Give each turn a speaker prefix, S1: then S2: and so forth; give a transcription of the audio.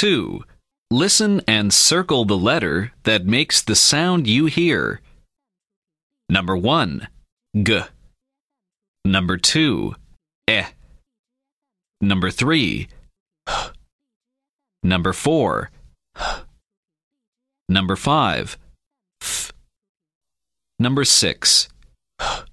S1: 2. Listen and circle the letter that makes the sound you hear. Number 1. G. Number 2. Eh. Number 3. H. Number 4. H. Number 5. F. Number 6. H.